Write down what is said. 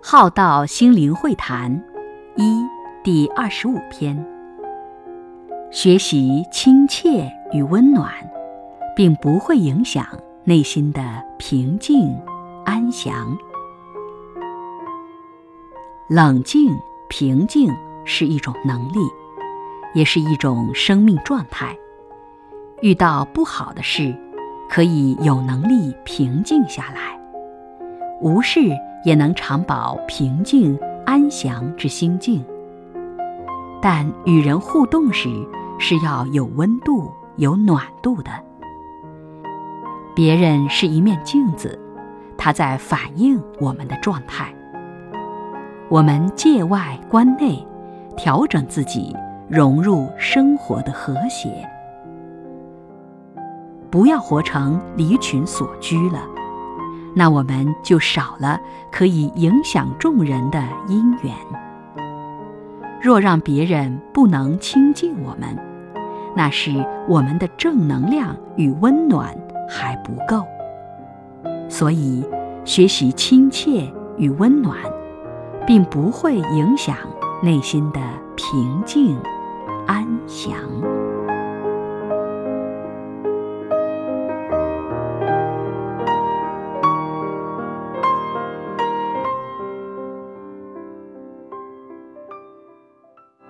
浩道心灵会谈一第二十五篇：学习亲切与温暖，并不会影响内心的平静安详。冷静、平静是一种能力，也是一种生命状态。遇到不好的事，可以有能力平静下来，无事也能常保平静安详之心境。但与人互动时，是要有温度、有暖度的。别人是一面镜子，它在反映我们的状态。我们界外观内，调整自己，融入生活的和谐。不要活成离群所居了，那我们就少了可以影响众人的因缘。若让别人不能亲近我们，那是我们的正能量与温暖还不够。所以，学习亲切与温暖，并不会影响内心的平静安详。